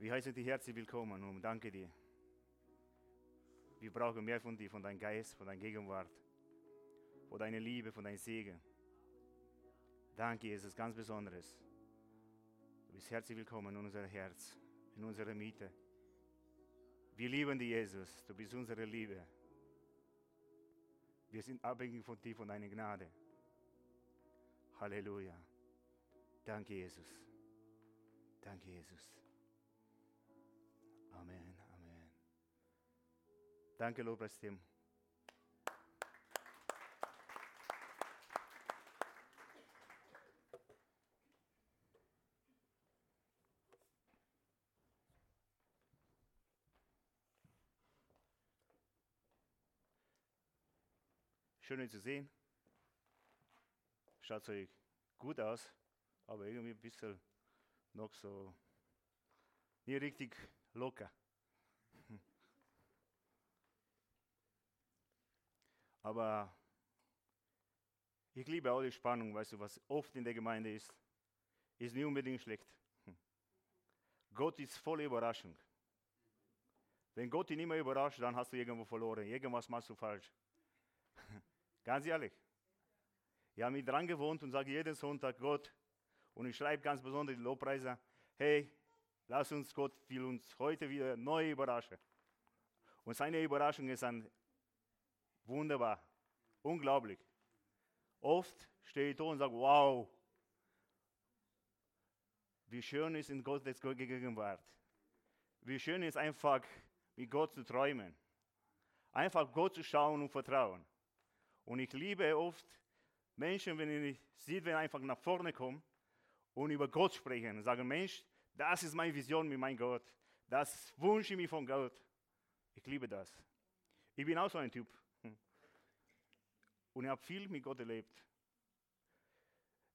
Wir heißen dich herzlich willkommen und danke dir. Wir brauchen mehr von dir, von deinem Geist, von deiner Gegenwart, von deiner Liebe, von deinem Segen. Danke, Jesus, ganz Besonderes. Du bist herzlich willkommen in unser Herz, in unserer Mitte. Wir lieben dich, Jesus. Du bist unsere Liebe. Wir sind abhängig von dir, von deiner Gnade. Halleluja. Danke, Jesus. Danke, Jesus. Danke, Lobpreisteam. Schön, euch zu sehen. Schaut euch gut aus, aber irgendwie ein bisschen noch so nicht richtig locker. Aber ich liebe auch die Spannung, weißt du, was oft in der Gemeinde ist, ist nicht unbedingt schlecht. Gott ist voll Überraschung. Wenn Gott dich nicht mehr überrascht, dann hast du irgendwo verloren. Irgendwas machst du falsch. ganz ehrlich. Ich habe mich dran gewohnt und sage jeden Sonntag Gott, und ich schreibe ganz besonders die Lobpreise, hey, lass uns Gott will uns heute wieder neu überraschen. Und seine Überraschung ist dann wunderbar, unglaublich. Oft stehe ich da und sage, wow, wie schön ist in Gottes Gegenwart. Wie schön ist einfach, mit Gott zu träumen. Einfach Gott zu schauen und vertrauen. Und ich liebe oft Menschen, wenn ich sehe, wenn einfach nach vorne kommen und über Gott sprechen und sagen, Mensch, das ist meine Vision mit meinem Gott. Das wünsche ich mir von Gott. Ich liebe das. Ich bin auch so ein Typ. Und ich habe viel mit Gott erlebt.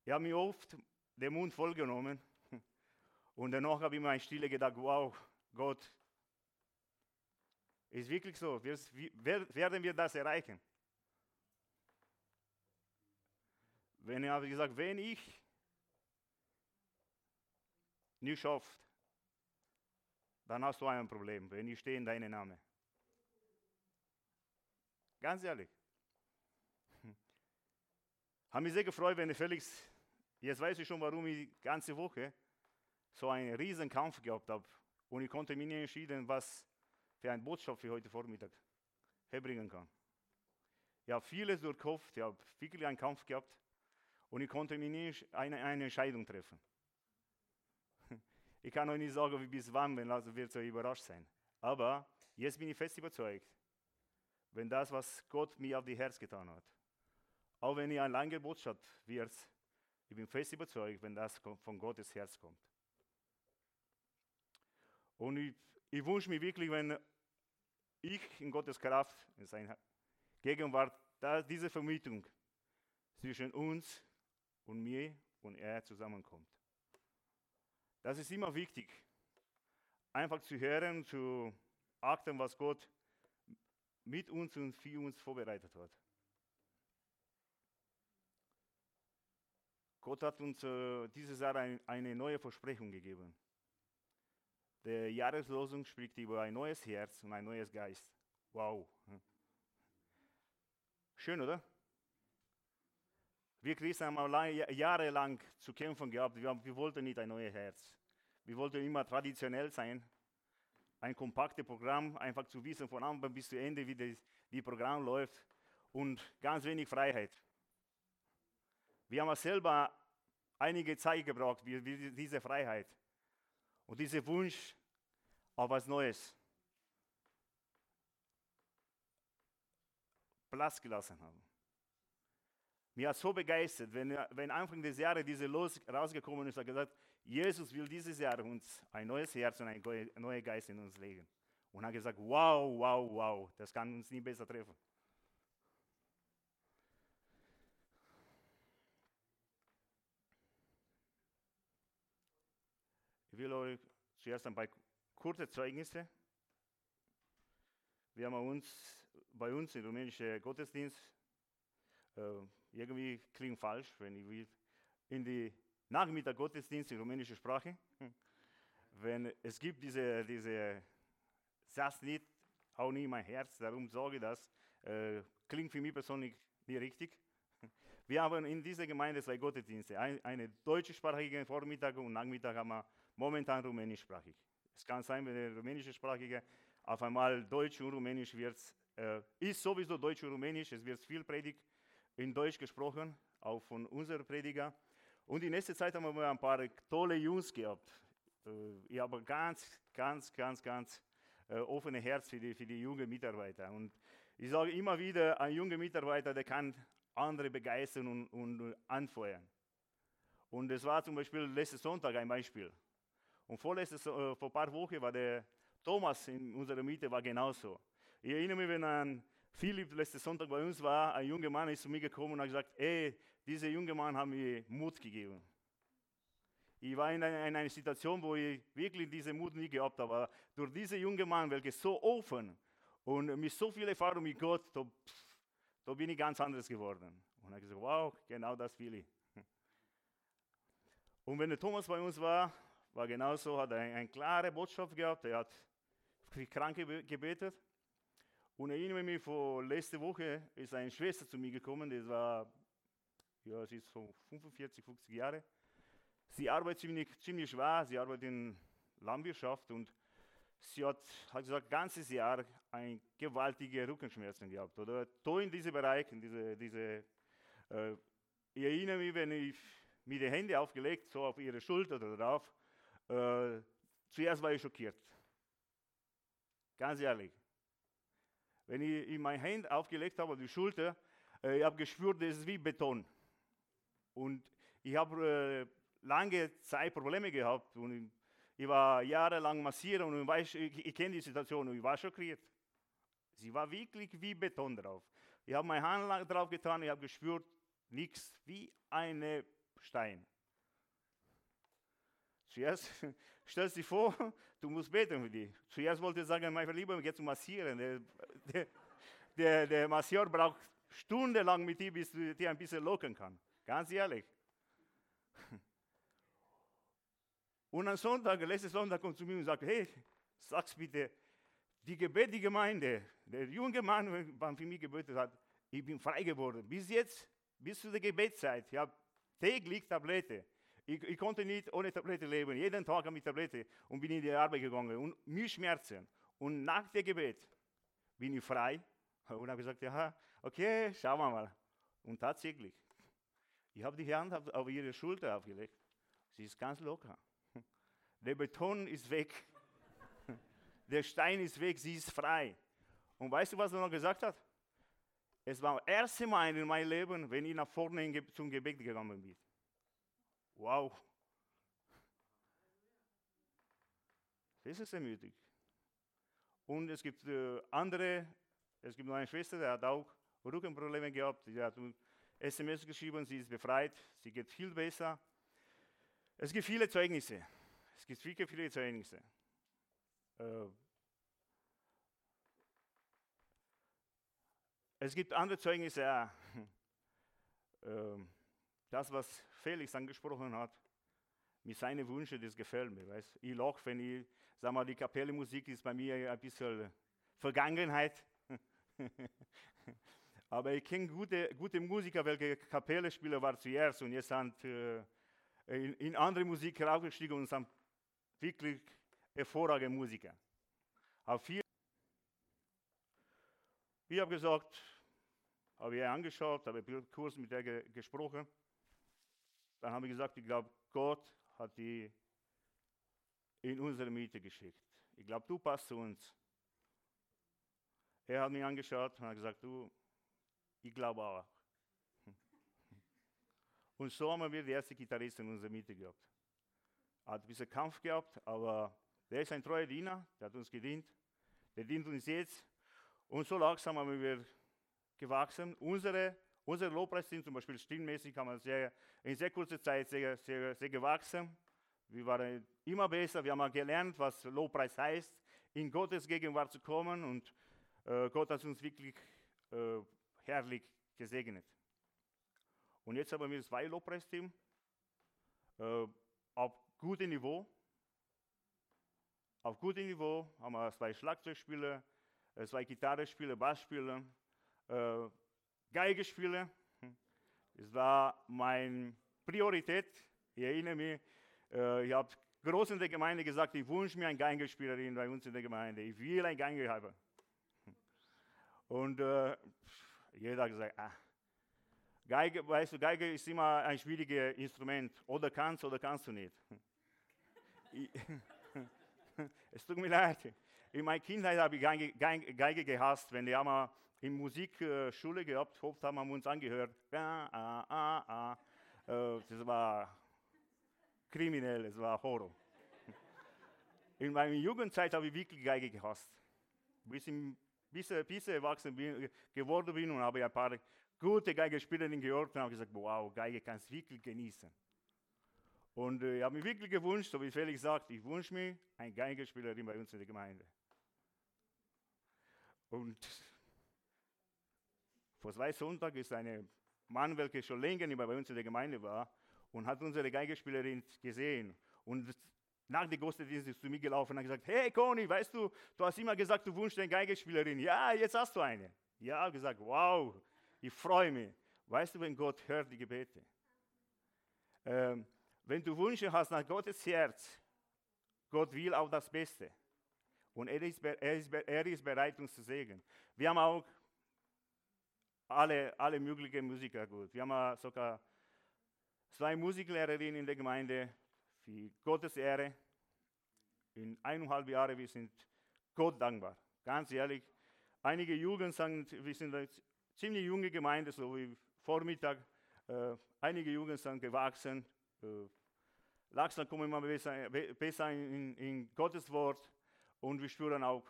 Ich habe mir oft den Mund vollgenommen. Und danach habe ich mir in Stille gedacht, wow, Gott, ist wirklich so. Werden wir das erreichen? Wenn ich habe gesagt, wenn ich nicht schafft, dann hast du ein Problem, wenn ich stehe in deinem Namen. Ganz ehrlich. Habe mich sehr gefreut, wenn Felix, jetzt weiß ich schon, warum ich die ganze Woche so einen riesen Kampf gehabt habe. Und ich konnte mir nicht entschieden, was für eine Botschaft für heute Vormittag herbringen kann. Ich habe vieles durchkauft, ich habe wirklich einen Kampf gehabt und ich konnte mir nicht eine, eine Entscheidung treffen. Ich kann euch nicht sagen, wie bis wann, wenn also wird so überrascht sein. Aber jetzt bin ich fest überzeugt, wenn das, was Gott mir auf die Herz getan hat, auch wenn ihr eine lange Botschaft wird, ich bin fest überzeugt, wenn das von Gottes Herz kommt. Und ich, ich wünsche mir wirklich, wenn ich in Gottes Kraft, in seiner Gegenwart, dass diese Vermietung zwischen uns und mir und er zusammenkommt. Das ist immer wichtig, einfach zu hören, zu achten, was Gott mit uns und für uns vorbereitet hat. Gott hat uns äh, dieses Jahr ein, eine neue Versprechung gegeben. Der Jahreslosung spricht über ein neues Herz und ein neues Geist. Wow. Schön, oder? Wir Christen haben jahrelang zu kämpfen gehabt. Wir, wir wollten nicht ein neues Herz. Wir wollten immer traditionell sein. Ein kompaktes Programm, einfach zu wissen von Anfang bis zu Ende, wie das die Programm läuft. Und ganz wenig Freiheit. Wir haben selber einige Zeit gebraucht, diese Freiheit und dieser Wunsch auf was Neues Platz gelassen haben. Mir hat so begeistert, wenn, wenn Anfang des Jahres diese Los rausgekommen ist, hat gesagt, Jesus will dieses Jahr uns ein neues Herz und ein neuer Geist in uns legen. Und hat gesagt, wow, wow, wow, das kann uns nie besser treffen. Ich will euch zuerst ein paar kurze Zeugnisse. Wir haben uns bei uns im rumänischen Gottesdienst äh, irgendwie klingt falsch, wenn ich will, in die Nachmittag Gottesdienst in rumänischer Sprache. wenn es gibt diese, diese Satz nicht, auch nie mein Herz, darum sage ich das, äh, klingt für mich persönlich nicht richtig. Wir haben in dieser Gemeinde zwei Gottesdienste. Ein, eine deutschsprachige Vormittag und Nachmittag haben wir momentan rumänischsprachig. Es kann sein, wenn der rumänischsprachige auf einmal Deutsch und Rumänisch wird, äh, ist sowieso Deutsch und Rumänisch, es wird viel Predigt in Deutsch gesprochen, auch von unseren Prediger. Und in nächster Zeit haben wir ein paar tolle Jungs gehabt. Äh, ich habe ganz, ganz, ganz, ganz äh, offene Herz für die, für die jungen Mitarbeiter. Und ich sage immer wieder, ein junger Mitarbeiter, der kann andere begeistern und, und anfeuern. Und das war zum Beispiel letzten Sonntag ein Beispiel. Und vorletztes, äh, vor ein paar Wochen war der Thomas in unserer Mitte war genauso. Ich erinnere mich, wenn ein Philipp letzten Sonntag bei uns war, ein junger Mann ist zu mir gekommen und hat gesagt, ey, dieser junge Mann hat mir Mut gegeben. Ich war in einer, in einer Situation, wo ich wirklich diesen Mut nie gehabt habe. Aber durch diesen jungen Mann, welcher so offen und mit so viel Erfahrung mit Gott, da, da bin ich ganz anders geworden. Und er hat gesagt, wow, genau das will ich. Und wenn der Thomas bei uns war, war genauso, hat eine, eine klare Botschaft gehabt. Er hat für Kranke gebetet. Und erinnere mich, vor letzte Woche ist eine Schwester zu mir gekommen, die war, ja, sie ist so 45, 50 Jahre. Sie arbeitet ziemlich, ziemlich schwer, sie arbeitet in Landwirtschaft und sie hat, hat gesagt, ganzes Jahr ein gewaltige Rückenschmerzen gehabt. Oder da in diesem Bereich, in diese, diese äh, ich erinnere mich, wenn ich mir die Hände aufgelegt, so auf ihre Schulter oder drauf, äh, zuerst war ich schockiert. Ganz ehrlich. Wenn ich, ich meine Hände aufgelegt habe die Schulter, äh, ich habe gespürt, das ist wie Beton. Und ich habe äh, lange Zeit Probleme gehabt und ich, ich war jahrelang massieren und ich, ich, ich kenne die Situation und ich war schockiert. Sie war wirklich wie Beton drauf. Ich habe meine Hand drauf getan, ich habe gespürt, nichts, wie ein Stein. Zuerst, stell dir vor, du musst beten für die. Zuerst wollte ich sagen, mein Lieber, geh zu massieren. Der, der, der, der Masseur braucht stundenlang mit dir, bis du dir ein bisschen locken kann. Ganz ehrlich. Und am Sonntag, letzten Sonntag, kommt zu mir und sagt, hey, sag's bitte, die Gebet, die Gemeinde, der junge Mann, der für mich gebetet hat, ich bin frei geworden. Bis jetzt, bis zu der Gebetszeit, ich habe täglich Tablette. Ich, ich, konnte nicht ohne Tablette leben. Jeden Tag mit Tablette und bin in die Arbeit gegangen und mir Schmerzen. Und nach dem Gebet bin ich frei und habe gesagt, ja, okay, schauen wir mal. Und tatsächlich, ich habe die Hand auf ihre Schulter aufgelegt. Sie ist ganz locker. Der Beton ist weg. Der Stein ist weg, sie ist frei. Und weißt du, was er noch gesagt hat? Es war das erste Mal in meinem Leben, wenn ich nach vorne zum Gebet gegangen bin. Wow. Das ist ermutigt. Und es gibt äh, andere, es gibt eine Schwester, die hat auch Rückenprobleme gehabt, die hat SMS geschrieben, sie ist befreit, sie geht viel besser. Es gibt viele Zeugnisse. Es gibt viele, viele Zeugnisse. Äh, es gibt andere Zeugnisse. Ja. Äh, das, was Felix angesprochen hat, mit seinen Wünschen, das gefällt mir. Weißt? Ich lache, wenn ich, sag mal, die Kapellenmusik ist bei mir ein bisschen Vergangenheit. Aber ich kenne gute, gute Musiker, welche Kapellenspieler waren zuerst und jetzt sind äh, in, in, andere Musik heraufgestiegen und sind wirklich hervorragende Musiker. Auch viel ich habe gesagt, habe ich angeschaut, habe kurz mit ge gesprochen. Dann haben wir gesagt, ich glaube, Gott hat die in unsere Miete geschickt. Ich glaube, du passt zu uns. Er hat mich angeschaut und hat gesagt, du, ich glaube auch. Und so haben wir die erste Gitarrist in unserer Miete gehabt. Er hat ein bisschen Kampf gehabt, aber der ist ein treuer Diener, der hat uns gedient. Der dient uns jetzt. Und so langsam haben wir gewachsen. Unsere Unsere Lobpreisdienst zum Beispiel stimmmäßig haben wir sehr, in sehr kurzer Zeit sehr, sehr, sehr gewachsen. Wir waren immer besser, wir haben gelernt, was Lobpreis heißt, in Gottes Gegenwart zu kommen und äh, Gott hat uns wirklich äh, herrlich gesegnet. Und jetzt haben wir zwei Lobpreisteam äh, auf gutem Niveau. auf gutem Niveau, haben wir zwei Schlagzeugspieler, äh, zwei Gitarrespieler, Bassspieler, äh, Geigespieler. Das war meine Priorität. Ich erinnere mich, äh, ich habe groß in der Gemeinde gesagt, ich wünsche mir eine Geigespielerin bei uns in der Gemeinde. Ich will ein Geige haben. Und äh, jeder hat gesagt, ah, Geige, weißt du, Geige ist immer ein schwieriges Instrument. Oder kannst oder kannst du nicht. es tut mir leid. In meiner Kindheit habe ich Geige, Geige, Geige gehasst, wenn die haben in Musikschule gehabt, oft haben wir uns angehört. Äh, das war kriminell, es war Horror. In meiner Jugendzeit habe ich wirklich Geige gehasst. Bis ich bis, bis erwachsen bin, geworden bin und habe ein paar gute Geigespielerinnen gehört und habe gesagt, wow, Geige kannst du wirklich genießen. Und äh, ich habe mir wirklich gewünscht, so wie Felix sagt, ich wünsche mir eine Geigespielerin bei uns in der Gemeinde. Und vor zwei Sonntagen ist ein Mann, welcher schon länger nicht mehr bei uns in der Gemeinde war, und hat unsere Geigespielerin gesehen. Und nach dem Gottesdienst ist zu mir gelaufen und hat gesagt, hey Conny, weißt du, du hast immer gesagt, du wünschst eine Geigespielerin. Ja, jetzt hast du eine. Ja, gesagt, wow, ich freue mich. Weißt du, wenn Gott hört die Gebete? Ähm, wenn du Wünsche hast nach Gottes Herz, Gott will auch das Beste. Und er ist, er ist, er ist bereit, uns zu segnen. Wir haben auch alle, alle möglichen Musiker gut. Wir haben sogar zwei Musiklehrerinnen in der Gemeinde für Gottes Ehre. In eineinhalb Jahren, wir sind Gott dankbar. Ganz ehrlich, einige Jugend sagen, wir sind eine ziemlich junge Gemeinde, so wie Vormittag. Äh, einige Jugend sind gewachsen. Äh, langsam kommen wir besser, besser in, in Gottes Wort und wir spüren auch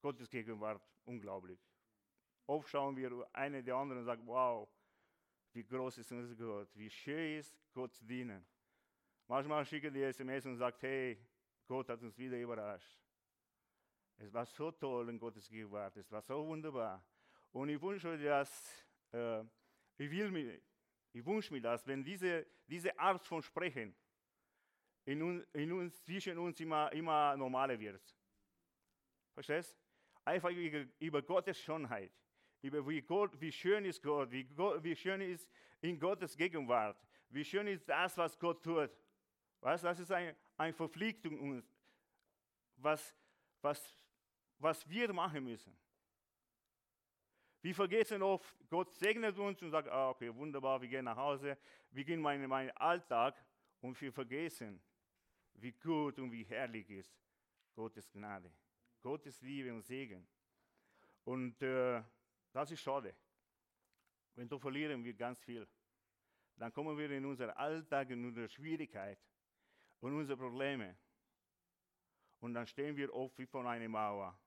Gottes Gegenwart unglaublich. Oft schauen wir eine der anderen und sagen, wow, wie groß ist unser Gott, wie schön ist Gott zu dienen. Manchmal schicken die SMS und sagen, hey, Gott hat uns wieder überrascht. Es war so toll in Gottes Gegenwart, es war so wunderbar. Und ich wünsche mir das, äh, ich, will mir, ich wünsche mir das, wenn diese, diese Art von Sprechen in, un, in uns, zwischen uns immer, immer normaler wird. Verstehst? Einfach über Gottes Schönheit über wie, Gott, wie schön ist Gott, wie, Gott, wie schön ist in Gottes Gegenwart, wie schön ist das, was Gott tut. Weißt, das ist ein, eine Verpflichtung, was, was, was wir machen müssen. Wir vergessen oft, Gott segnet uns und sagt, ah, okay, wunderbar, wir gehen nach Hause, wir gehen in meinen, meinen Alltag und wir vergessen, wie gut und wie herrlich ist Gottes Gnade, Gottes Liebe und Segen. Und äh, das ist schade. Wenn du verlieren wir ganz viel. Dann kommen wir in unseren Alltag, in unsere Schwierigkeit und unsere Probleme. Und dann stehen wir oft wie vor einer Mauer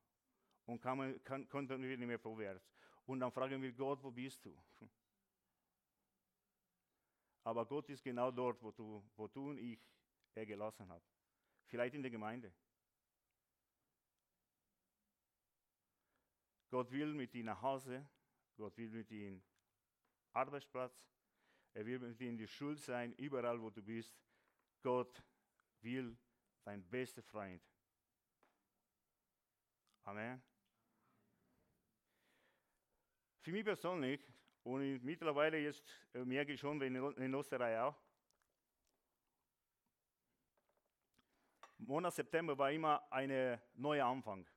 und kann, kann, konnten wir nicht mehr vorwärts. Und dann fragen wir Gott, wo bist du? Aber Gott ist genau dort, wo du, wo du und ich er gelassen haben. Vielleicht in der Gemeinde. Gott will mit dir nach Hause, Gott will mit dir in Arbeitsplatz, er will mit dir in die Schule sein, überall wo du bist. Gott will dein bester Freund. Amen. Für mich persönlich, und mittlerweile jetzt äh, merke ich schon, in Österreich auch, Monat September war immer ein neuer Anfang.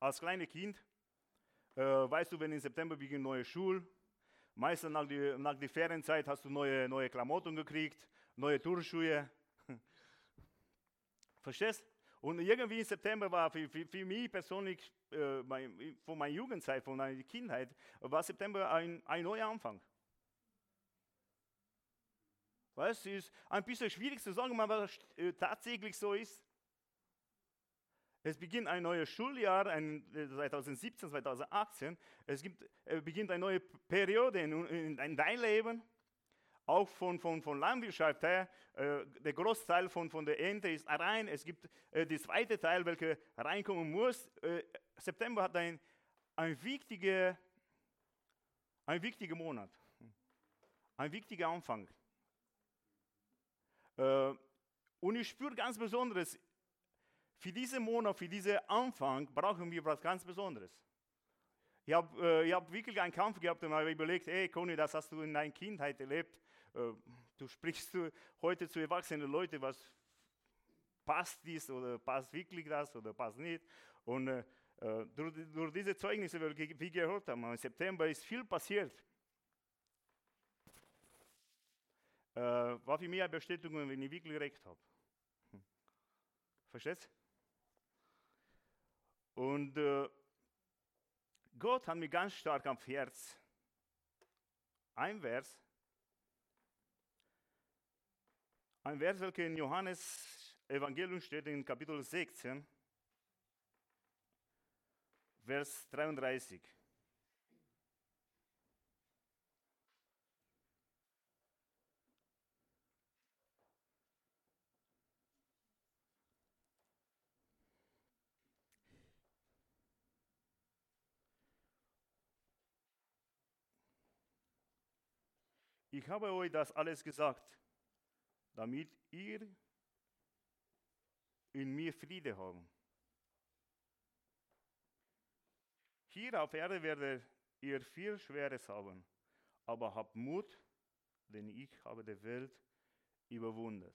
Als kleines Kind äh, weißt du, wenn im September beginnt neue Schule, meistens nach der nach die Ferienzeit hast du neue, neue Klamotten gekriegt, neue Turnschuhe. Verstehst? Und irgendwie im September war für, für, für mich persönlich, äh, mein, von meiner Jugendzeit, von meiner Kindheit, war September ein, ein neuer Anfang. Weißt du, es ist ein bisschen schwierig zu sagen, aber äh, tatsächlich so ist. Es beginnt ein neues Schuljahr, ein, 2017, äh, 2018. Es gibt, äh, beginnt eine neue Periode in, in, in dein Leben. Auch von, von, von Landwirtschaft her. Äh, der Großteil von, von der Ernte ist rein. Es gibt äh, der zweite Teil, welcher reinkommen muss. Äh, September hat ein, ein, wichtiger, ein wichtiger Monat. Ein wichtiger Anfang. Äh, und ich spüre ganz besonders, für diesen Monat, für diesen Anfang brauchen wir was ganz Besonderes. Ich habe äh, hab wirklich einen Kampf gehabt und habe überlegt, hey Conny, das hast du in deiner Kindheit erlebt. Äh, du sprichst du heute zu erwachsenen Leuten, was passt dies oder passt wirklich das oder passt nicht. Und äh, äh durch, durch, diese Zeugnisse, die wir gehört haben, im September ist viel passiert. Äh, war für mich eine Bestätigung, wenn ich wirklich recht habe. Hm. Verstehst? Und äh, Gott hat mich ganz stark am Herz. Ein Vers, ein Vers, welcher in Johannes Evangelium steht, in Kapitel 16, Vers 33. Ich habe euch das alles gesagt, damit ihr in mir Friede habt. Hier auf Erde werdet ihr viel Schweres haben, aber habt Mut, denn ich habe die Welt überwunden.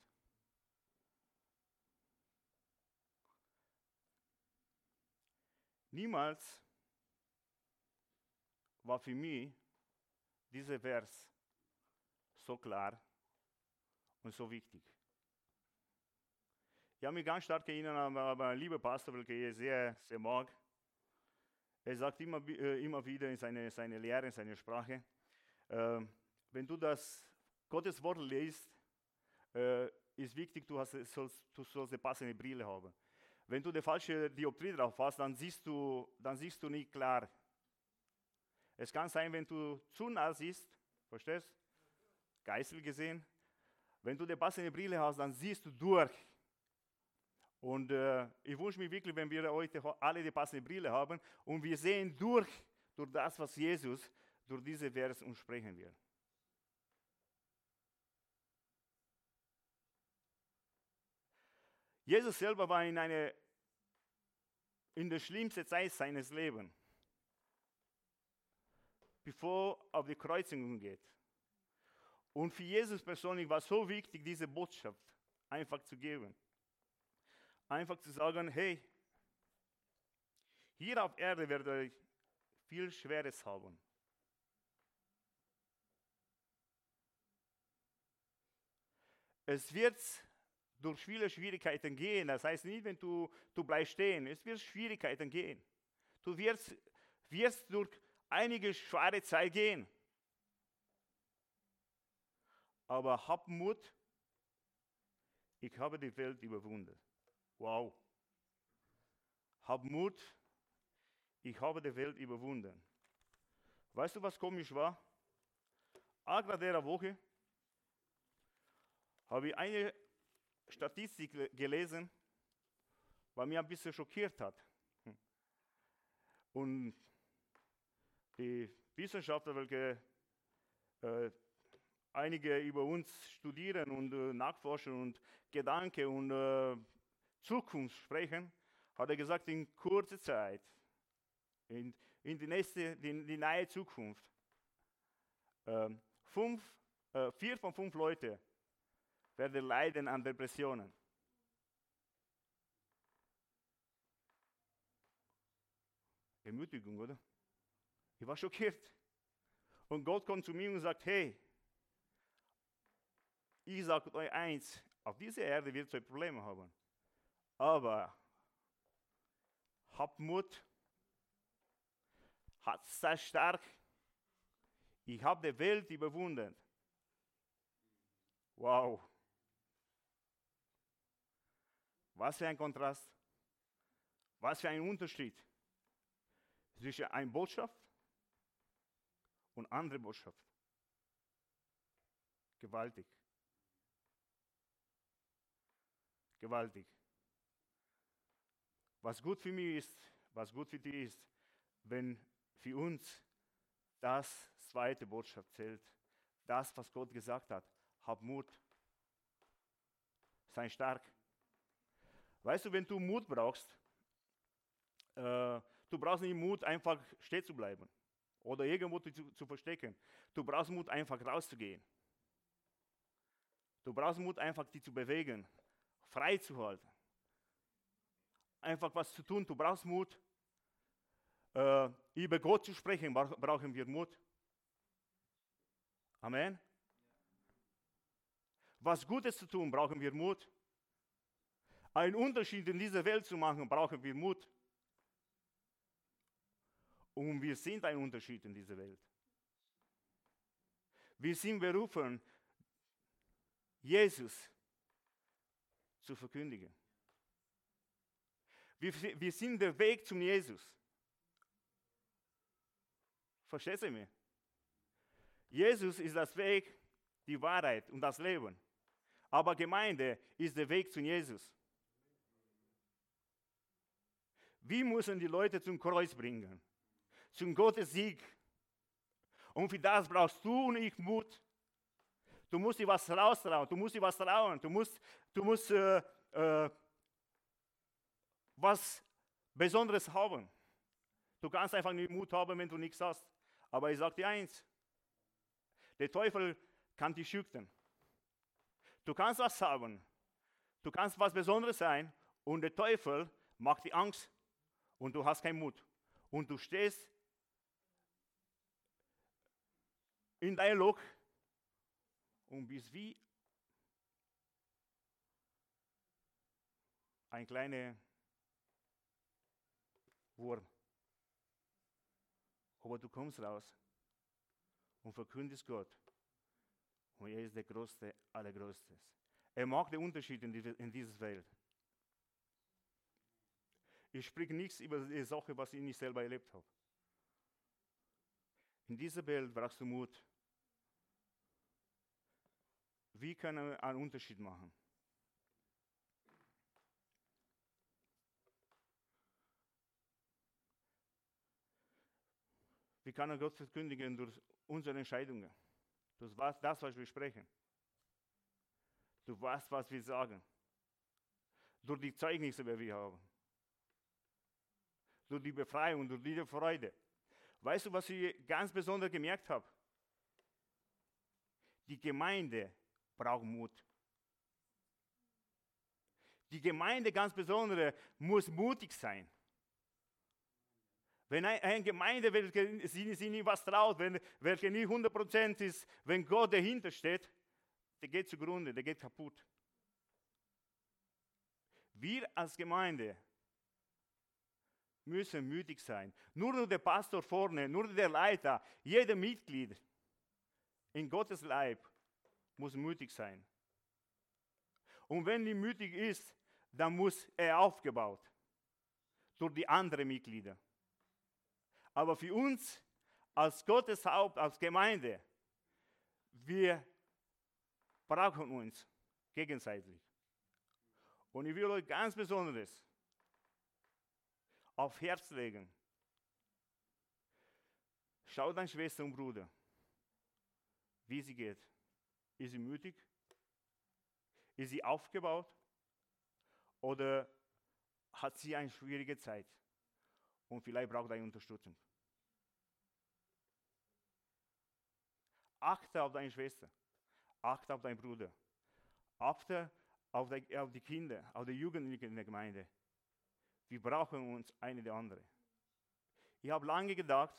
Niemals war für mich dieser Vers so klar und so wichtig. Ich habe mich ganz stark erinnert an meinen lieben Pastor, welchen ich sehr, sehr mag. Er sagt immer, äh, immer wieder in seine, seine Lehre, in seine Sprache, äh, wenn du das Gottes Wort liest, äh, ist wichtig, du, hast, sollst, du sollst eine passende Brille haben. Wenn du die falsche Dioptrie drauf hast, dann siehst du, dann siehst du nicht klar. Es kann sein, wenn du zu nah siehst, verstehst? Geißel gesehen. Wenn du die passende Brille hast, dann siehst du durch. Und äh, ich wünsche mir wirklich, wenn wir heute alle die passende Brille haben und wir sehen durch, durch das, was Jesus durch diese Vers uns sprechen wird. Jesus selber war in, eine, in der schlimmsten Zeit seines Lebens, bevor er auf die Kreuzigung geht. Und für Jesus persönlich war es so wichtig, diese Botschaft einfach zu geben. Einfach zu sagen, hey, hier auf Erde werdet ihr viel Schweres haben. Es wird durch viele Schwierigkeiten gehen. Das heißt nicht, wenn du, du bleibst stehen. Es wird Schwierigkeiten gehen. Du wirst, wirst durch einige schwere Zeit gehen. Aber hab Mut, ich habe die Welt überwunden. Wow. Hab Mut, ich habe die Welt überwunden. Weißt du, was komisch war? Agra der Woche habe ich eine Statistik gelesen, was mich ein bisschen schockiert hat. Und die Wissenschaftler, welche äh, einige über uns studieren und äh, nachforschen und Gedanken und äh, Zukunft sprechen, hat er gesagt, in kurzer Zeit, in, in die nächste, die, die nahe Zukunft, äh, fünf, äh, vier von fünf Leute werden leiden an Depressionen. Ermutigung, oder? Ich war schockiert. Und Gott kommt zu mir und sagt, hey, ich sage euch eins, auf dieser Erde wird ihr Probleme haben. Aber habt Mut, hat sei stark. Ich habe die Welt überwunden. Wow. Was für ein Kontrast. Was für ein Unterschied zwischen einer Botschaft und andere Botschaft. Gewaltig. Gewaltig. Was gut für mich ist, was gut für dich ist, wenn für uns das zweite Botschaft zählt, das, was Gott gesagt hat, hab Mut, sei stark. Weißt du, wenn du Mut brauchst, äh, du brauchst nicht Mut, einfach stehen zu bleiben oder irgendwo zu, zu verstecken. Du brauchst Mut, einfach rauszugehen. Du brauchst Mut, einfach dich zu bewegen, frei zu halten. Einfach was zu tun. Du brauchst Mut, äh, über Gott zu sprechen, brauchen wir Mut. Amen. Was Gutes zu tun, brauchen wir Mut. Einen Unterschied in dieser Welt zu machen, brauchen wir Mut. Und wir sind ein Unterschied in dieser Welt. Wir sind berufen, Jesus zu verkündigen. Wir, wir sind der Weg zum Jesus. Verstehst du mich? Jesus ist das Weg, die Wahrheit und das Leben. Aber Gemeinde ist der Weg zu Jesus. Wir müssen die Leute zum Kreuz bringen, zum Gottes Sieg. Und für das brauchst du und ich Mut. Du musst dir was raustrauen, du musst dir was trauen, du musst, du musst äh, äh, was Besonderes haben. Du kannst einfach nicht Mut haben, wenn du nichts hast. Aber ich sage dir eins, der Teufel kann dich schüchtern. Du kannst was haben, du kannst was Besonderes sein und der Teufel macht die Angst und du hast keinen Mut. Und du stehst in deinem Loch und bist wie ein kleiner Wurm. Aber du kommst raus und verkündest Gott. Und er ist der Größte, Allergrößtes. Er macht den Unterschied in, die, in dieser Welt. Ich spreche nichts über die Sache, was ich nicht selber erlebt habe. In dieser Welt brauchst du Mut. Wie können wir einen Unterschied machen? Wie kann er Gott verkündigen durch unsere Entscheidungen? Durch das, was wir sprechen. Durch was, was wir sagen. Durch die Zeugnisse, die wir haben. Durch die Befreiung, durch die Freude. Weißt du, was ich ganz besonders gemerkt habe? Die Gemeinde braucht Mut. Die Gemeinde ganz besonders muss mutig sein. Wenn eine Gemeinde, welche sie nicht was traut, wenn, welche nicht 100% ist, wenn Gott dahinter steht, der geht zugrunde, der geht kaputt. Wir als Gemeinde müssen mütig sein. Nur der Pastor vorne, nur der Leiter, jeder Mitglied in Gottes Leib muss mutig sein. Und wenn er mütig ist, dann muss er aufgebaut durch die anderen Mitglieder. Aber für uns als Gottes Haupt, als Gemeinde, wir brauchen uns gegenseitig. Und ich will euch ganz besonderes auf Herz legen. Schau deine Schwester und Bruder, wie sie geht. Ist sie mütig? Ist sie aufgebaut? Oder hat sie eine schwierige Zeit? Und vielleicht braucht er Unterstützung. Achte auf deine Schwester. Achte auf deinen Bruder. Achte auf die, auf die Kinder, auf die Jugendlichen in der Gemeinde. Wir brauchen uns eine der andere. Ich habe lange gedacht,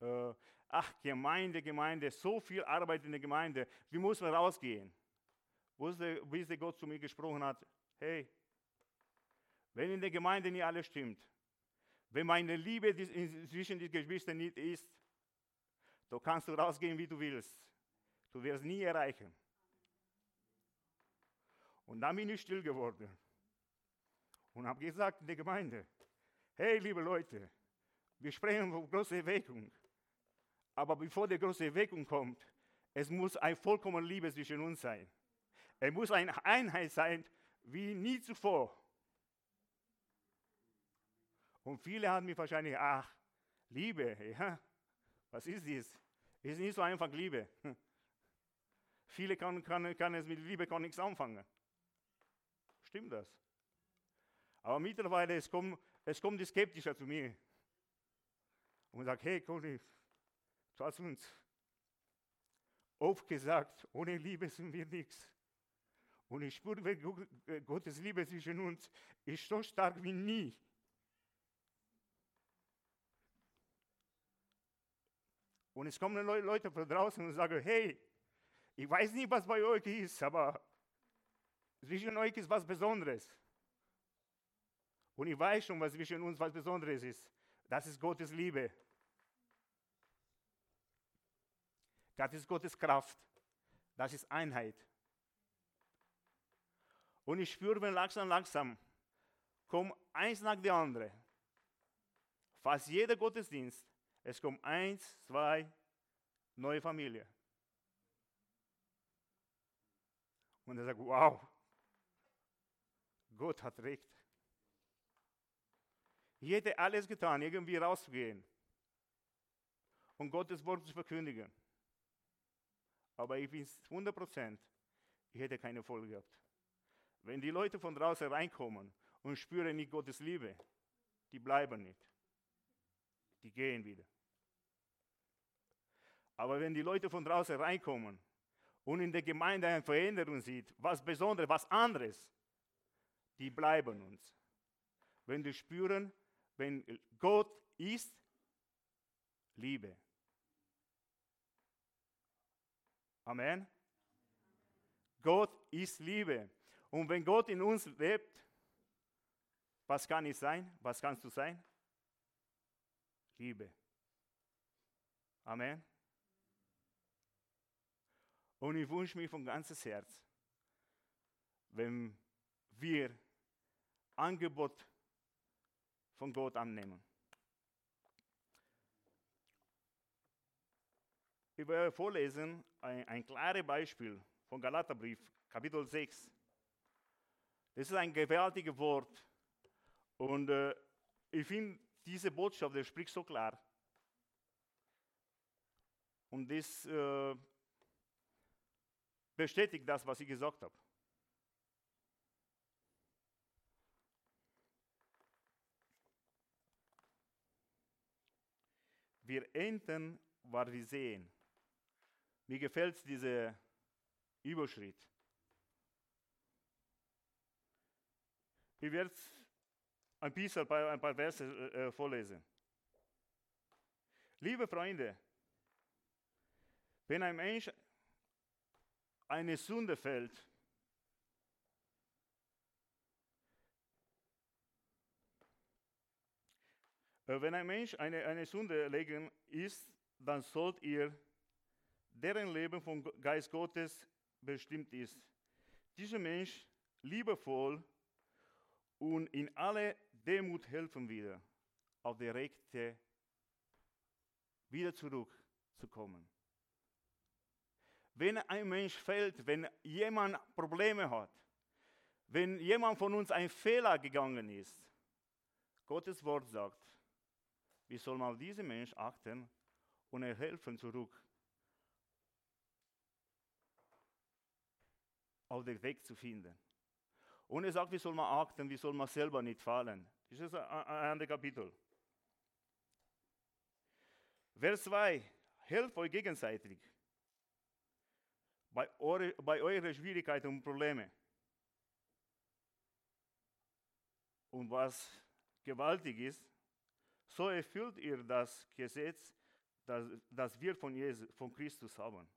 äh, ach, Gemeinde, Gemeinde, so viel Arbeit in der Gemeinde, wie muss man rausgehen? Wusste, bis der Gott zu mir gesprochen hat, hey, wenn in der Gemeinde nicht alles stimmt, wenn meine Liebe zwischen den Geschwistern nicht ist, da kannst du rausgehen, wie du willst. Du wirst nie erreichen. Und dann bin ich still geworden und habe gesagt in der Gemeinde, hey liebe Leute, wir sprechen von großer Erweckung. Aber bevor die große Erweckung kommt, es muss ein vollkommen Liebe zwischen uns sein. Es muss eine Einheit sein wie nie zuvor. Und viele haben mich wahrscheinlich, ach, Liebe, ja, was ist das? Ist nicht so einfach Liebe. Viele kann, kann, kann es mit Liebe gar nichts anfangen. Stimmt das? Aber mittlerweile, es kommen, es kommen die Skeptischer zu mir und sagen, hey Conny, du hast uns oft gesagt, ohne Liebe sind wir nichts. Und ich spüre, Gottes Liebe zwischen uns ist so stark wie nie. Und es kommen Leute von draußen und sagen, hey, ich weiß nicht, was bei euch ist, aber zwischen euch ist was Besonderes. Und ich weiß schon, was zwischen uns was Besonderes ist. Das ist Gottes Liebe. Das ist Gottes Kraft. Das ist Einheit. Und ich spüre, wenn langsam, langsam kommt eins nach dem anderen. Fast jeder Gottesdienst, es kommt eins, zwei neue Familie. Und er sagt, wow, Gott hat recht. Ich hätte alles getan, irgendwie rauszugehen und Gottes Wort zu verkündigen. Aber ich bin 100 Prozent, ich hätte keine Folge gehabt. Wenn die Leute von draußen reinkommen und spüren nicht Gottes Liebe, die bleiben nicht. Die gehen wieder. Aber wenn die Leute von draußen reinkommen und in der Gemeinde eine Veränderung sieht, was Besonderes, was anderes, die bleiben uns. Wenn die spüren, wenn Gott ist Liebe. Amen. Gott ist Liebe. Und wenn Gott in uns lebt, was kann ich sein? Was kannst du sein? Liebe. Amen. Und ich wünsche mir von ganzem Herz, wenn wir Angebot von Gott annehmen. Ich werde vorlesen ein, ein klares Beispiel von Galaterbrief, Kapitel 6. Das ist ein gewaltiges Wort. Und äh, ich finde, diese Botschaft, der spricht so klar. Und das äh, bestätigt das, was ich gesagt habe. Wir enden, was wir sehen. Mir gefällt diese Überschritt. Ich werde ein bisschen ein paar Verse äh, vorlesen. Liebe Freunde, wenn ein Mensch eine Sünde fällt, äh, wenn ein Mensch eine, eine Sünde legen ist, dann sollt ihr, deren Leben vom Geist Gottes bestimmt ist, dieser Mensch liebevoll und in alle Demut helfen wieder, auf die Rechte wieder zurückzukommen. Wenn ein Mensch fällt, wenn jemand Probleme hat, wenn jemand von uns ein Fehler gegangen ist, Gottes Wort sagt, wir sollen auf diesen Mensch achten und er helfen zurück auf den Weg zu finden. Und er sagt, wie soll man achten, wie soll man selber nicht fallen. Das ist ein anderes Kapitel. Vers 2. Helft euch gegenseitig bei, eure, bei euren Schwierigkeiten und Problemen. Und was gewaltig ist, so erfüllt ihr das Gesetz, das, das wir von, Jesus, von Christus haben.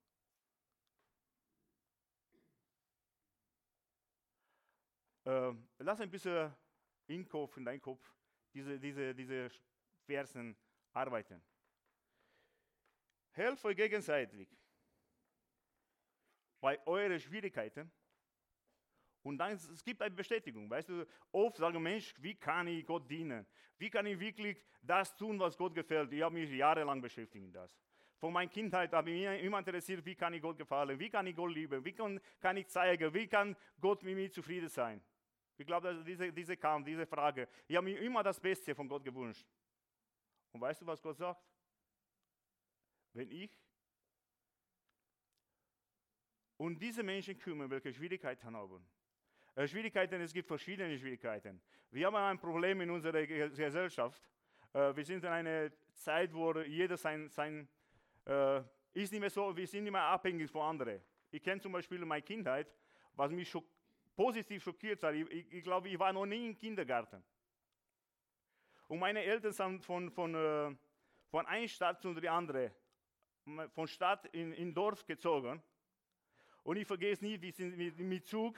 Äh, lass ein bisschen in Kopf, in deinen Kopf diese, diese, diese Versen arbeiten. Helft euch gegenseitig bei euren Schwierigkeiten. Und dann es gibt eine Bestätigung. Weißt du, oft sagen Menschen, wie kann ich Gott dienen? Wie kann ich wirklich das tun, was Gott gefällt? Ich habe mich jahrelang beschäftigt mit das. Von meiner Kindheit habe ich mich immer interessiert, wie kann ich Gott gefallen? Wie kann ich Gott lieben? Wie kann, kann ich zeigen? Wie kann Gott mit mir zufrieden sein? Ich glaube, dass diese, diese kam, diese Frage. Ich habe mir immer das Beste von Gott gewünscht. Und weißt du, was Gott sagt? Wenn ich und diese Menschen kümmern, welche Schwierigkeiten haben, Äh, Schwierigkeiten, es gibt verschiedene Schwierigkeiten. Wir haben ein Problem in unserer Gesellschaft. Äh, wir sind in einer Zeit, wo jeder sein, sein äh, ist nicht mehr so, wir sind nicht mehr abhängig von anderen. Ich kenne zum Beispiel meine Kindheit, was mich schock, positiv schockiert hat. Ich, ich, ich glaube, ich war noch nie im Kindergarten. Und meine Eltern sind von, von, äh, von einer Stadt zu der anderen, von Stadt in, in Dorf gezogen. Und ich vergesse nie, wir sind mit, mit Zug,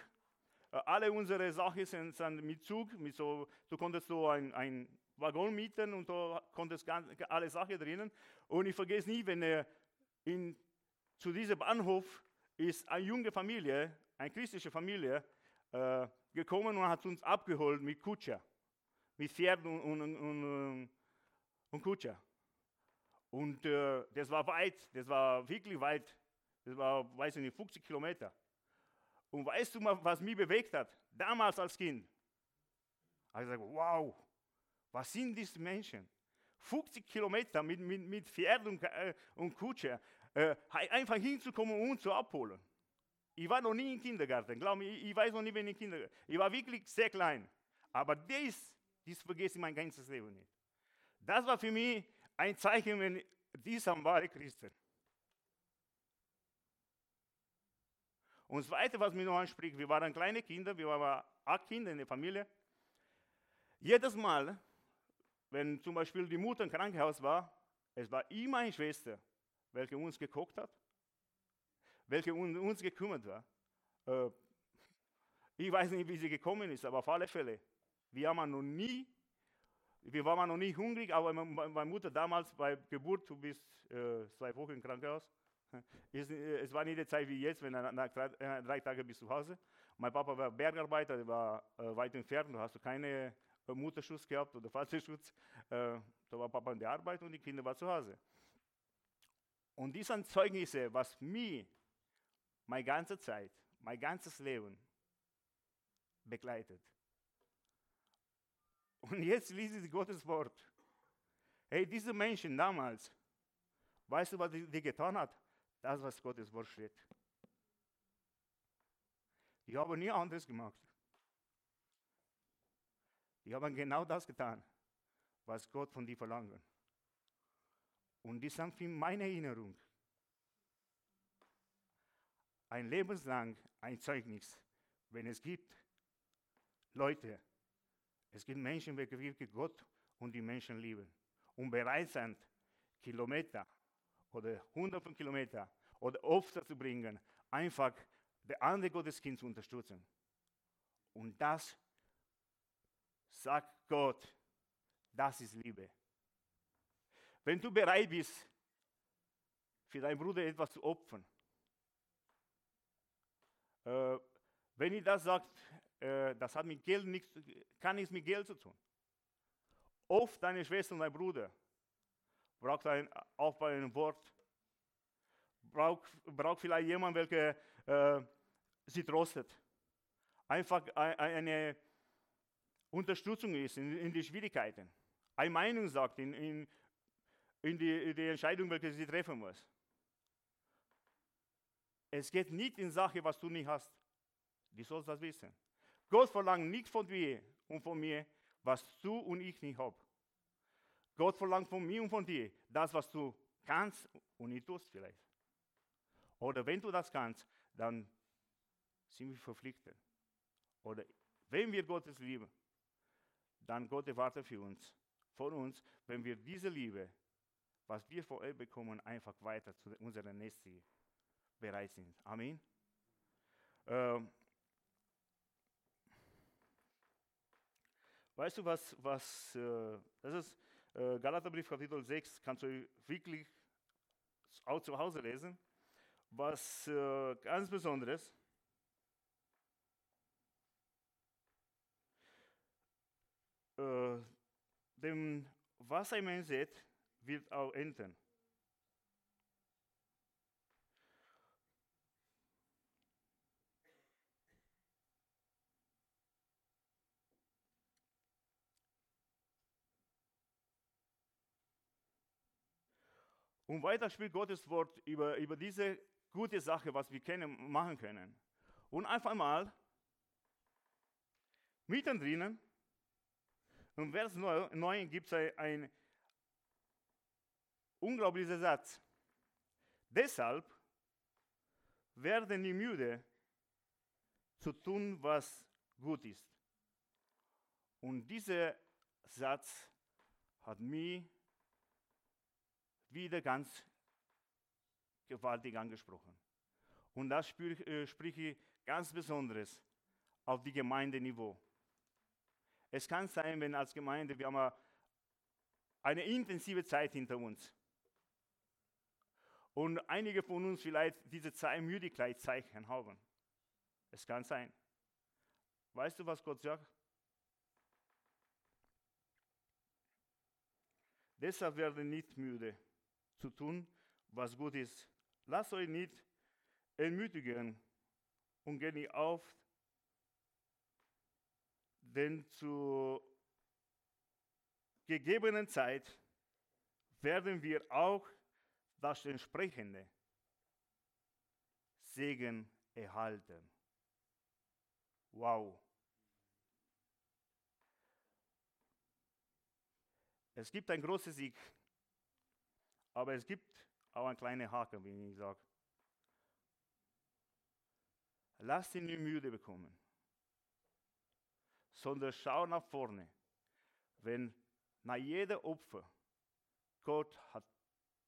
äh, alle unsere Sachen sind, sind mit Zug, mit so, du konntest so ein, ein Waggon mieten und da konntest ganz, alle Sachen drinnen. Und ich vergesse nie, wenn er in, zu diesem Bahnhof ist eine junge Familie, eine christliche Familie, äh, gekommen und hat uns abgeholt mit Kutscher, mit Pferden und, und, und, und Kutscher. Und äh, das war weit, das war wirklich weit. Das war, weiß ich nicht, 50 Kilometer. Und weißt du mal, was mich bewegt hat? Damals als Kind. Ich gesagt, wow, was sind diese Menschen? 50 Kilometer mit, mit, mit Pferd und, äh, und Kutsche, äh, einfach hinzukommen und zu abholen. Ich war noch nie im Kindergarten, glaub mir, ich, weiß noch nie, wenn ich im Kindergarten Ich war wirklich sehr klein. Aber das, das vergesse ich mein ganzes Leben nicht. Das war für mich ein Zeichen, wenn die sind wahre Christen. Und das Zweite, was mich noch anspricht, wir waren kleine Kinder, wir waren acht Kinder in der Familie. Jedes Mal, wenn zum Beispiel die Mutter im Krankenhaus war, es war immer eine Schwester, welche uns gekocht hat, welche um uns gekümmert war. Äh, ich weiß nicht, wie sie gekommen ist, aber auf alle Fälle, wir haben noch nie, wir waren noch nie hungrig, aber meine Mutter damals bei Geburt, du bist äh, zwei Wochen im Krankenhaus, es, es war nicht die Zeit wie jetzt, wenn er nach drei, äh, drei Tagen bis zu Hause. Mein Papa war Bergarbeiter, der war äh, weit entfernt, da hast du keine äh, Mutterschutz gehabt oder Vaterschutz. Äh, da war Papa in der Arbeit und die Kinder waren zu Hause. Und diese Zeugnisse, was mir meine ganze Zeit, mein ganzes Leben begleitet. Und jetzt lese ich Gottes Wort. Hey, diese Menschen damals, weißt du, was die, die getan hat? Das, was Gottes Wort steht. Ich habe nie anderes gemacht. Ich habe genau das getan, was Gott von dir verlangt. Und die sind für meine Erinnerung. Ein lebenslang ein Zeugnis, wenn es gibt Leute, es gibt Menschen, die wirklich Gott und die Menschen lieben und bereit sind, Kilometer oder hunderte von Kilometern oder Opfer zu bringen, einfach der andere Gotteskind zu unterstützen. Und das sagt Gott, das ist Liebe. Wenn du bereit bist, für deinen Bruder etwas zu opfern, äh, wenn ich das sagt, äh, das hat mit Geld nichts, kann nichts mit Geld zu tun. Oft deine Schwester und dein Bruder braucht ein, auch bei einem Wort, braucht, braucht vielleicht jemand, welcher äh, sie trostet. Einfach eine Unterstützung ist in, in die Schwierigkeiten. Eine Meinung sagt in, in, in, die, in die Entscheidung, welche sie treffen muss. Es geht nicht in Sache, was du nicht hast. Du sollst das wissen. Gott verlangt nicht von dir und von mir, was du und ich nicht haben. Gott verlangt von mir und von dir das, was du kannst und nicht tust vielleicht. Oder wenn du das kannst, dann sind wir verpflichtet. Oder wenn wir Gottes lieben, dann Gott erwartet für uns, von uns, wenn wir diese Liebe, was wir ihm bekommen, einfach weiter zu unserer Nächsten bereit sind. Amen. Ähm, weißt du, was, was äh, das ist äh, Galaterbrief Kapitel 6, kannst du wirklich auch zu Hause lesen, was äh, ganz Besonderes. Äh, dem, was ein Mensch sieht, wird auch enden. Und weiter spielt Gottes Wort über, über diese gute Sache, was wir kennen, machen können. Und einfach mal, mittendrin, im Vers 9 gibt es ein, ein unglaublicher Satz. Deshalb werden die müde zu tun, was gut ist. Und dieser Satz hat mich wieder ganz gewaltig angesprochen. Und das äh, spreche ich ganz besonders auf die Gemeindeniveau. Es kann sein, wenn als Gemeinde wir haben eine intensive Zeit hinter uns. Und einige von uns vielleicht diese Zeit Müdigkeitszeichen haben. Es kann sein. Weißt du, was Gott sagt? Deshalb werde nicht müde zu tun, was gut ist. Lasst euch nicht ermutigen und geht nicht auf, denn zur gegebenen Zeit werden wir auch das entsprechende Segen erhalten. Wow. Es gibt ein großes Sieg, aber es gibt auch einen kleinen Haken, wie ich sage. Lass ihn nicht müde bekommen, sondern schau nach vorne. Wenn nach jedem Opfer Gott hat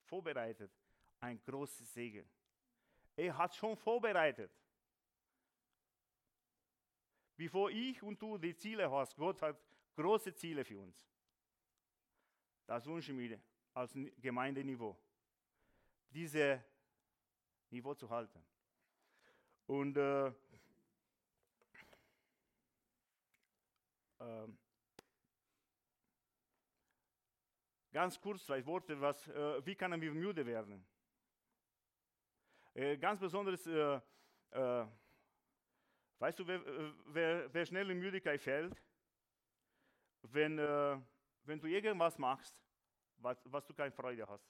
vorbereitet ein großes Segen. Er hat schon vorbereitet. Bevor ich und du die Ziele hast, Gott hat große Ziele für uns. Das wünsche ich mir als Gemeindeniveau. Diese Niveau zu halten. Und äh, äh, ganz kurz zwei Worte, was, äh, wie können wir müde werden? Äh, ganz besonders, äh, äh, weißt du, wer, wer, wer, schnell in Müdigkeit fällt, wenn wenn du irgendwas machst, was, was du keine Freude hast.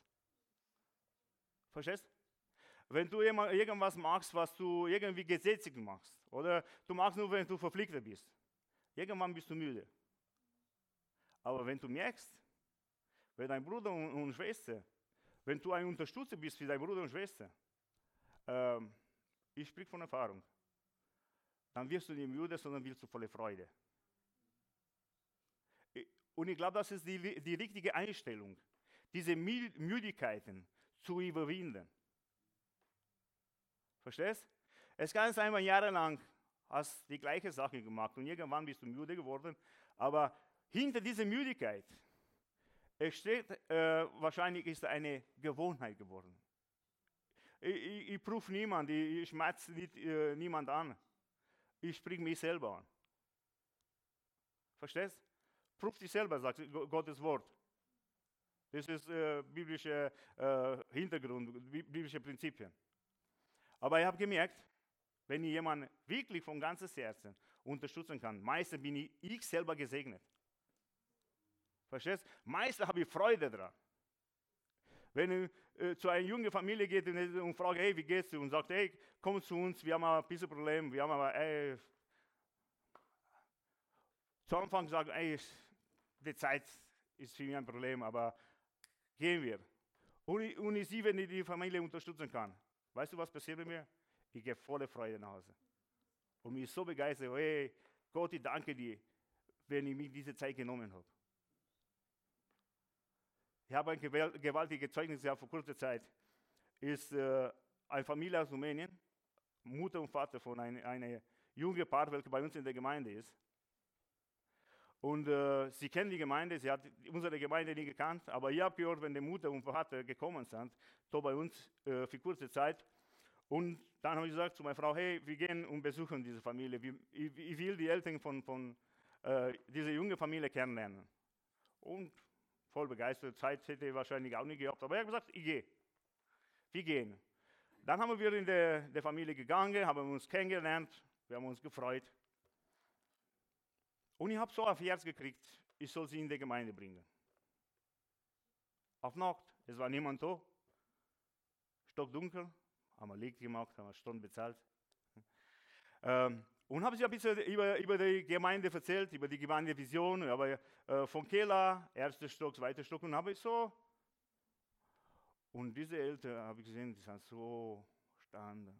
Verstehst? Wenn du irgendwas machst, was du irgendwie gesetzlich machst, oder du machst nur, wenn du verpflichtet bist, irgendwann bist du müde. Aber wenn du merkst, wenn dein Bruder und, Schwester, wenn du ein Unterstützer bist für deinen Bruder und Schwester, ähm, ich spreche von Erfahrung, dann wirst du nicht müde, sondern wirst du voller Freude. Und ich glaube, das ist die, die richtige Einstellung, diese Müdigkeiten zu überwinden. Verstehst? Es kann sein, wenn jahrelang hast die gleiche Sache gemacht und irgendwann bist du müde geworden, aber hinter dieser Müdigkeit steht, äh, wahrscheinlich ist eine Gewohnheit geworden. Ich, ich, ich prüfe niemand, ich, ich schmerze äh, niemand an. Ich springe mich selber an. Verstehst? Prüf dich selber, sagt Gottes Wort. Das ist äh, biblischer äh, Hintergrund, biblische Prinzipien. Aber ich habe gemerkt, wenn ich jemanden wirklich von ganzem Herzen unterstützen kann, meistens bin ich, ich selber gesegnet. Verstehst? Meistens habe ich Freude daran. Wenn ich äh, zu einer jungen Familie geht und, und frage, hey, wie geht's dir? Und sagt, hey, komm zu uns, wir haben ein bisschen Problem, wir haben aber, ey, zu Anfang sagen, ey, die Zeit ist für mich ein Problem, aber gehen wir. Und sehe, wenn ich die Familie unterstützen kann. Weißt du, was passiert bei mir? Ich gehe voller Freude nach Hause. Und mich so begeistert, hey, Gott, ich danke dir, wenn ich mir diese Zeit genommen habe. Ich habe ein gewaltiges Zeugnis gehabt vor kurzer Zeit. Ist äh, eine Familie aus Rumänien, Mutter und Vater von einem eine jungen Paar, welcher bei uns in der Gemeinde ist. Und äh, sie kennen die Gemeinde, sie hat unsere Gemeinde nie gekannt, aber ich habe gehört, wenn die Mutter und Vater gekommen sind, da bei uns äh, für kurze Zeit. Und dann habe ich gesagt zu meiner Frau, hey, wir gehen und besuchen diese Familie. Ich, ich will die Eltern von, von äh, dieser jungen Familie kennenlernen. Und voll begeistert, Zeit hätte ich wahrscheinlich auch nicht gehabt, aber ich habe gesagt, ich gehe. Wir gehen. Dann haben wir in der, der Familie gegangen, haben uns kennengelernt, wir haben uns gefreut. Und ich habe so auf Herz gekriegt, ich soll sie in die Gemeinde bringen. Auf Nacht, es war niemand da. Stockdunkel, haben wir Licht gemacht, haben wir Stunden bezahlt. Ähm, Und habe sie ein bisschen über, über die Gemeinde erzählt, über die Gemeindevision, aber äh, von Kela, erster Stock, zweiter Stock, und habe ich so. Und diese Eltern habe ich gesehen, die sind so standen,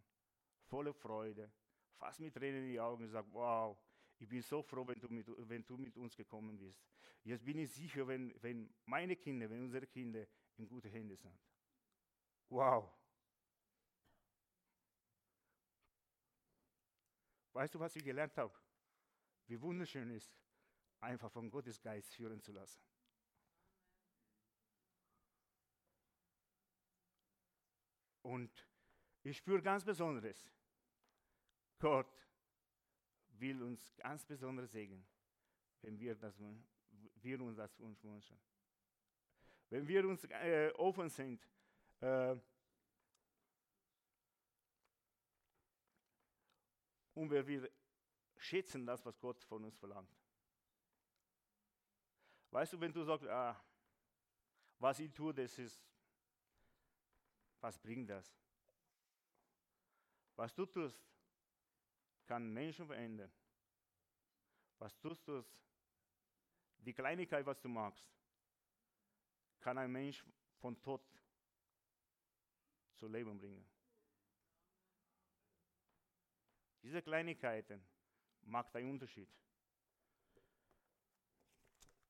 voller Freude, fast mit Tränen in die Augen, gesagt, wow, ich bin so froh, wenn du mit, wenn du mit uns gekommen bist. Jetzt bin ich sicher, wenn, wenn meine Kinder, wenn unsere Kinder in gute Hände sind. Wow. Weißt du, was ich gelernt habe? Wie wunderschön ist, einfach von Gottes Geist führen zu lassen. Und ich spüre ganz Besonderes. Gott will uns ganz besonders segnen, wenn wir, das, wir uns das wünschen. Wenn wir uns äh, offen sind, äh, und wenn wir schätzen das, was Gott von uns verlangt. Weißt du, wenn du sagst, ah, was ich tue, das ist, was bringt das? Was du tust, kann Menschen verändern. Was tust du, die Kleinigkeit, was du magst, kann ein Mensch von Tod zu Leben bringen. Diese Kleinigkeiten macht einen Unterschied.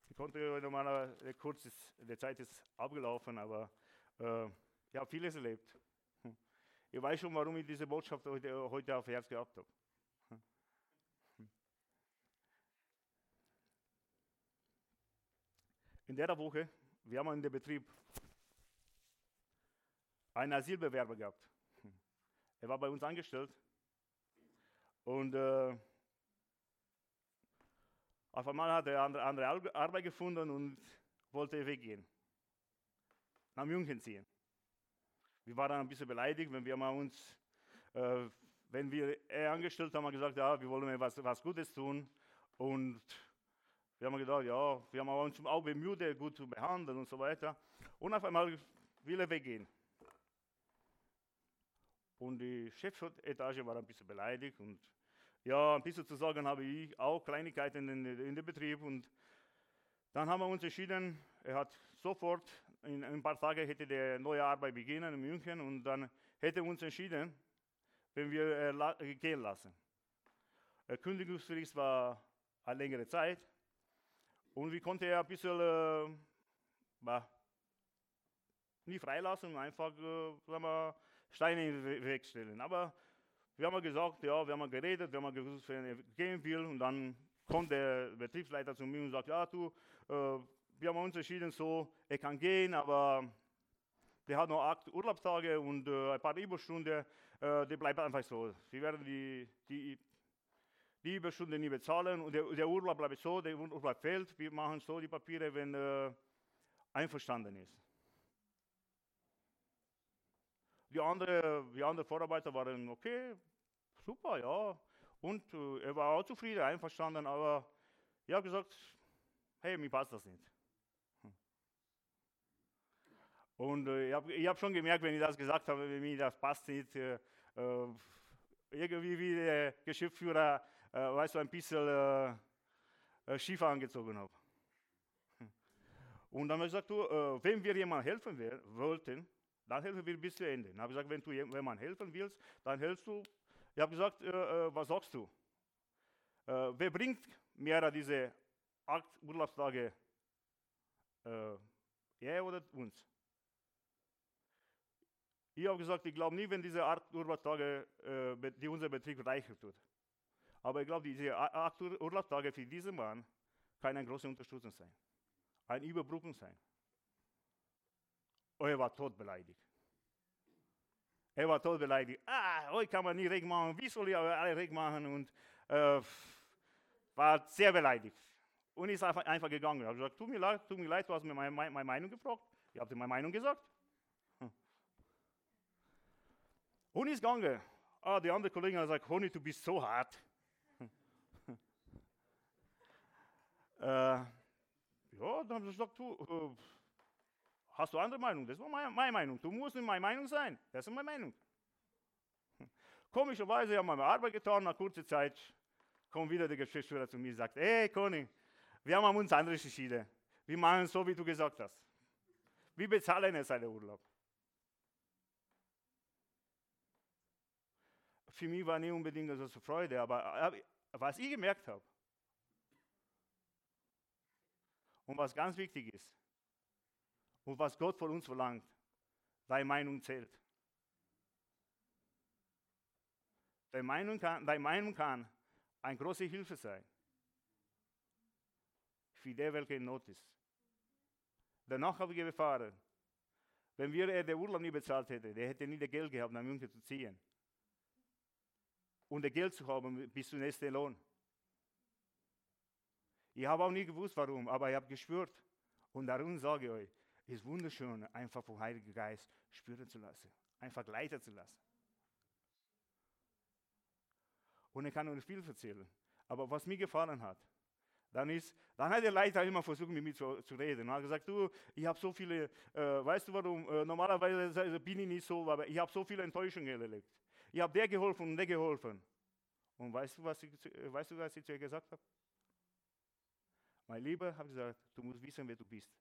Ich konnte heute mal äh, kurz, die Zeit ist abgelaufen, aber äh, ich habe vieles erlebt. Ich weiß schon, warum ich diese Botschaft heute, heute auf Herz gehabt habe. In der Woche, wir haben in dem Betrieb einen Asylbewerber gehabt. Er war bei uns angestellt und äh, auf einmal hat er andere, andere Arbeit gefunden und wollte weggehen. Nach München ziehen. Wir waren ein bisschen beleidigt, wenn wir mal uns, äh, wenn wir er angestellt haben, haben gesagt, ja, wir wollen was, was Gutes tun. Und wir haben gedacht, ja, wir haben uns auch bemüht, gut zu behandeln und so weiter. Und auf einmal will er weggehen. Und die Chefetage war ein bisschen beleidigt und ja, ein bisschen zu sagen habe ich auch Kleinigkeiten in, in den Betrieb. Und dann haben wir uns entschieden, er hat sofort, in, ein paar Tagen hätte der neue Arbeit beginnen in München und dann hätte er uns entschieden, wenn wir äh, gehen lassen. Der Kündigungsfrist war eine längere Zeit und wir konnten ein bisschen äh, nicht freilassen, einfach äh, Steine wegstellen. Aber wir haben gesagt, ja, wir haben geredet, wir haben gewusst, wenn er gehen will. Und dann kommt der Betriebsleiter zu mir und sagt, ja, du, äh, wir haben uns entschieden, so, er kann gehen, aber der hat noch acht Urlaubstage und äh, ein paar Überstunden, äh, der bleibt einfach so. Sie werden die, die, die Überstunden nie bezahlen und der, der, Urlaub bleibt so, der Urlaub fehlt. Wir machen so die Papiere, wenn er einverstanden ist. Die anderen die andere Vorarbeiter waren okay, super, ja. Und äh, er war auch zufrieden, einverstanden, aber ich habe gesagt, hey, mir passt das nicht. Hm. Und äh, ich habe hab schon gemerkt, wenn ich das gesagt habe, mir das passt nicht, äh, äh irgendwie wie der Geschäftsführer, äh, weißt du, ein bisschen äh, äh schief angezogen habe. Und dann habe ich gesagt, du, wenn wir jemandem helfen wollten, dann helfen wir bis zu Ende. Dann habe ich gesagt, wenn du jemandem helfen willst, dann helfst du. Ich habe gesagt, äh, äh, was sagst du? Äh, wer bringt mehr diese acht Urlaubstage? Äh, er oder uns? Ich habe gesagt, ich glaube nie, wenn diese acht Urlaubstage äh, die unser Betrieb reicher tut. Aber ich glaube, diese acht Urlaubstage für diesen Mann kann eine große Unterstützung sein. Ein Überbrückung sein. Und er war tot beleidigt. Er war tot beleidigt. Ah, heute kann man nicht Reg machen. Wie soll ich alle Reg machen? Und äh, war sehr beleidigt. Und ist einfach, einfach gegangen. Er hat gesagt, tut mir leid, tut mir leid, du hast mir meine, meine Meinung gefragt. Ich habe dir meine Meinung gesagt. Hm. Und ist gegangen. Ah, die andere Kollegin hat gesagt, Honey, du bist so hart. Äh, ja, dann habe ich gesagt, du, äh, Hast du andere Meinung? Das war meine, meine Meinung. Du musst nicht meine Meinung sein. Das ist meine Meinung. Komischerweise haben wir Arbeit getan, nach kurzer Zeit kommt wieder der Geschäftsführer zu mir und sagt, hey Conny, wir haben uns anders entschieden. Wir machen so, wie du gesagt hast. Wir bezahlen jetzt einen Urlaub. Für mich war nicht unbedingt so also Freude, aber was ich gemerkt habe und was ganz wichtig ist und was Gott von uns verlangt, deine Meinung zählt. Deine Meinung kann, deine Meinung kann eine große Hilfe sein für der, welcher in Not ist. Danach habe ich erfahren, wenn wir den Urlaub nie bezahlt hätten, der hätte nie das Geld gehabt, nach München zu ziehen. Und das Geld zu haben bis zum nächsten Lohn. Ich habe auch nie gewusst, warum, aber ich habe gespürt. Und darum sage ich euch, es ist wunderschön, einfach vom Heiligen Geist spüren zu lassen, einfach leiten zu lassen. Und ich kann euch viel erzählen. Aber was mir gefallen hat, dann, ist, dann hat der Leiter immer versucht, mit mir zu, zu reden. Er hat gesagt, du, ich habe so viele, äh, weißt du warum, äh, normalerweise bin ich nicht so, aber ich habe so viele Enttäuschungen erlebt. Ich habe der geholfen und der geholfen. Und weißt du, was ich, äh, weißt du, was ich zu ihr gesagt habe? Mein Lieber, habe gesagt, du musst wissen, wer du bist.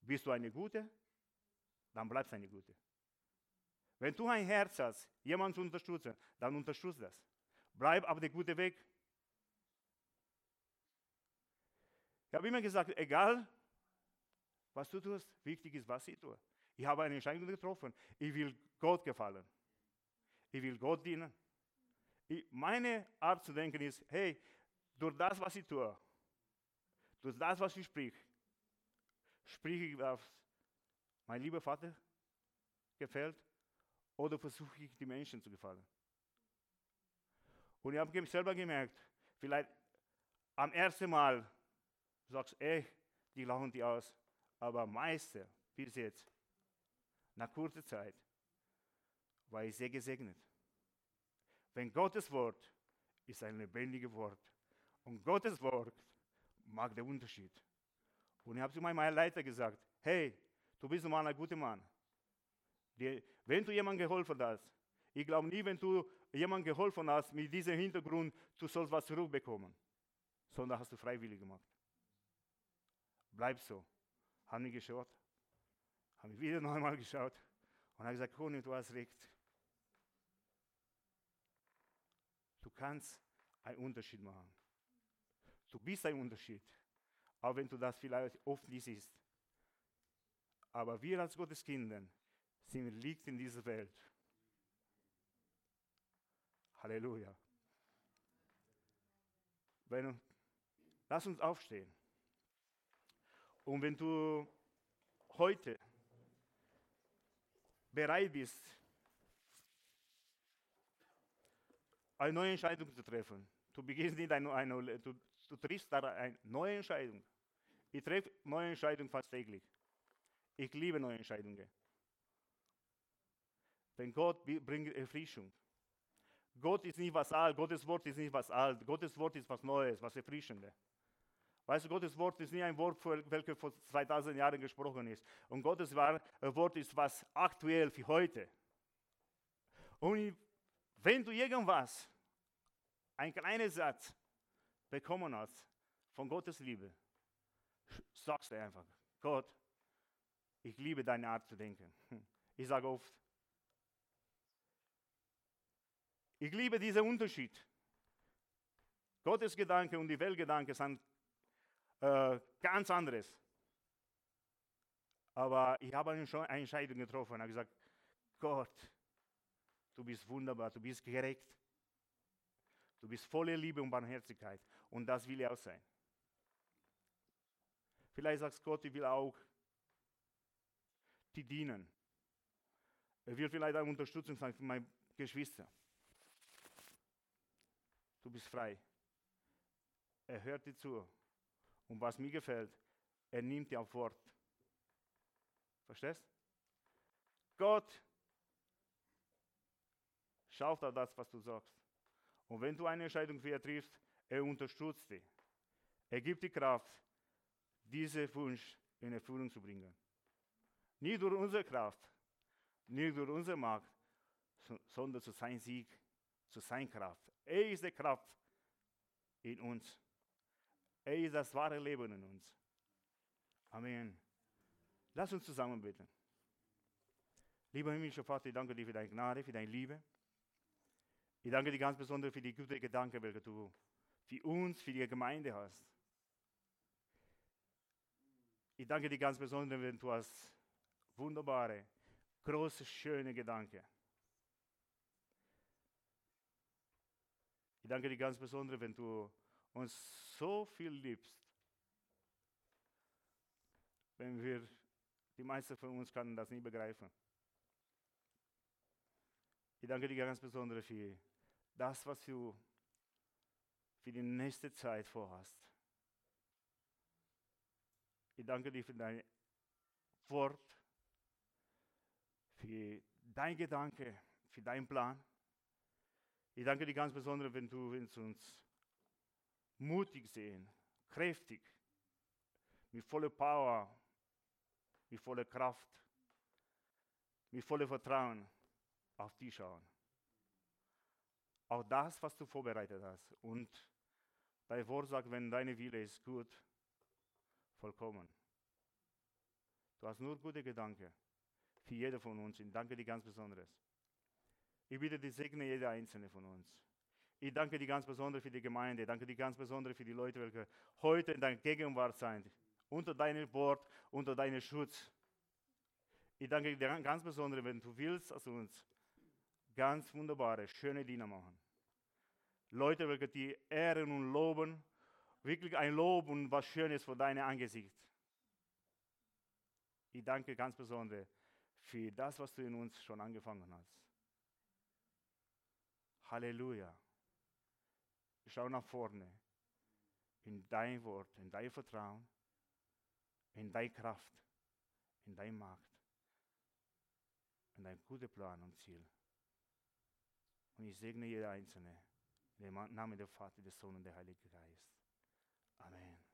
Bist du eine Gute, dann bleibst du eine Gute. Wenn du ein Herz hast, jemanden zu unterstützen, dann unterstütze das. Bleib auf dem guten Weg. Ich habe immer gesagt, egal was du tust, wichtig ist, was ich tue. Ich habe eine Entscheidung getroffen. Ich will Gott gefallen. Ich will Gott dienen. Ich, meine Art zu denken ist, hey, durch das, was ich tue, durch das, was ich sprich, spreche ich auf mein lieber Vater gefällt oder versuche ich die Menschen zu gefallen. Und ich habe selber gemerkt, vielleicht am ersten Mal sagst du, ey, die lachen die aus. Aber meiste, bis jetzt, nach kurzer Zeit, war ich sehr gesegnet. Wenn Gottes Wort ist ein lebendiges Wort. Und Gottes Wort macht den Unterschied. Und ich habe zu meinem Leiter gesagt, hey, du bist mal ein guter Mann. Die, wenn du jemandem geholfen hast, ich glaube nie, wenn du jemandem geholfen hast, mit diesem Hintergrund, du sollst was zurückbekommen, sondern hast du freiwillig gemacht. Bleib so. Haben wir geschaut, haben wir wieder noch einmal geschaut und habe gesagt, Conny, du hast recht. Du kannst einen Unterschied machen. Du bist ein Unterschied, auch wenn du das vielleicht oft nicht siehst. Aber wir als Gottes Kinder sind liegt in dieser Welt. Halleluja. Wenn, lass uns aufstehen. Und wenn du heute bereit bist, eine neue Entscheidung zu treffen, du beginnst nicht eine, eine du, du triffst da eine neue Entscheidung. Ich treffe neue Entscheidungen fast täglich. Ich liebe neue Entscheidungen. Denn Gott bringt Erfrischung. Gott ist nicht was alt, Gottes Wort ist nicht was alt, Gottes Wort ist was Neues, was Erfrischendes. Weißt du, Gottes Wort ist nicht ein Wort, welches vor 2000 Jahren gesprochen ist. Und Gottes Wort ist was aktuell für heute. Und wenn du irgendwas, ein kleiner Satz bekommen hast von Gottes Liebe, sagst du einfach, Gott, ich liebe deine Art zu denken. Ich sage oft, ich liebe diesen Unterschied. Gottes Gedanke und die Weltgedanke sind äh, ganz anderes. Aber ich habe eine Entscheidung getroffen und habe gesagt, Gott, du bist wunderbar, du bist gerecht. Du bist voller Liebe und Barmherzigkeit. Und das will ich auch sein. Vielleicht sagst Gott, ich will auch die dienen. Er will vielleicht auch Unterstützung sein für meine Geschwister. Du bist frei. Er hört dir zu. Und was mir gefällt, er nimmt dir auf Wort. Verstehst? Gott schaut auf das, was du sagst. Und wenn du eine Entscheidung für ihn triffst, er unterstützt dich. Er gibt die Kraft, diesen Wunsch in Erfüllung zu bringen. Nicht durch unsere Kraft, nicht durch unsere Macht, sondern zu sein Sieg, zu sein Kraft. Er ist die Kraft in uns. Er ist das wahre Leben in uns. Amen. Lass uns zusammen beten. Lieber himmlischer Vater, ich danke dir für deine Gnade, für deine Liebe. Ich danke dir ganz besonders für die guten Gedanken, welche du für uns, für die Gemeinde hast. Ich danke dir ganz besonders, wenn du hast wunderbare, große, schöne Gedanken. Ich danke dir ganz besonders, wenn du uns so viel liebst. Wenn wir, die meisten von uns können das nie begreifen. Ich danke dir ganz besonders für das, was du für die nächste Zeit vorhast. Ich danke dir für dein Wort, für dein Gedanke, für deinen Plan. Ich danke dir ganz besonders, wenn du uns mutig sehen, kräftig, mit voller Power, mit voller Kraft, mit voller Vertrauen auf dich schauen. Auch das, was du vorbereitet hast. Und dein Wort sagt, wenn deine Wille ist gut, vollkommen. Du hast nur gute Gedanken für jeder von uns. Ich danke dir ganz besonders. Ich bitte dich, segne jeder einzelne von uns. Ich danke dir ganz besonders für die Gemeinde. Ich danke dir ganz besonders für die Leute, welche heute in deiner Gegenwart sind. Unter deinem Wort, unter deinem Schutz. Ich danke dir ganz besonders, wenn du willst, dass uns ganz wunderbare, schöne Diener machen. Leute, welche die ehren und loben wirklich ein Lob und was Schönes vor deinem Angesicht. Ich danke ganz besonders für das, was du in uns schon angefangen hast. Halleluja. Schau nach vorne. In dein Wort, in dein Vertrauen, in deine Kraft, in dein Macht, in dein guter Plan und Ziel. Und ich segne jeder Einzelne. Im Namen der Vater, des Sohnes und der Heiligen Geist. Amen.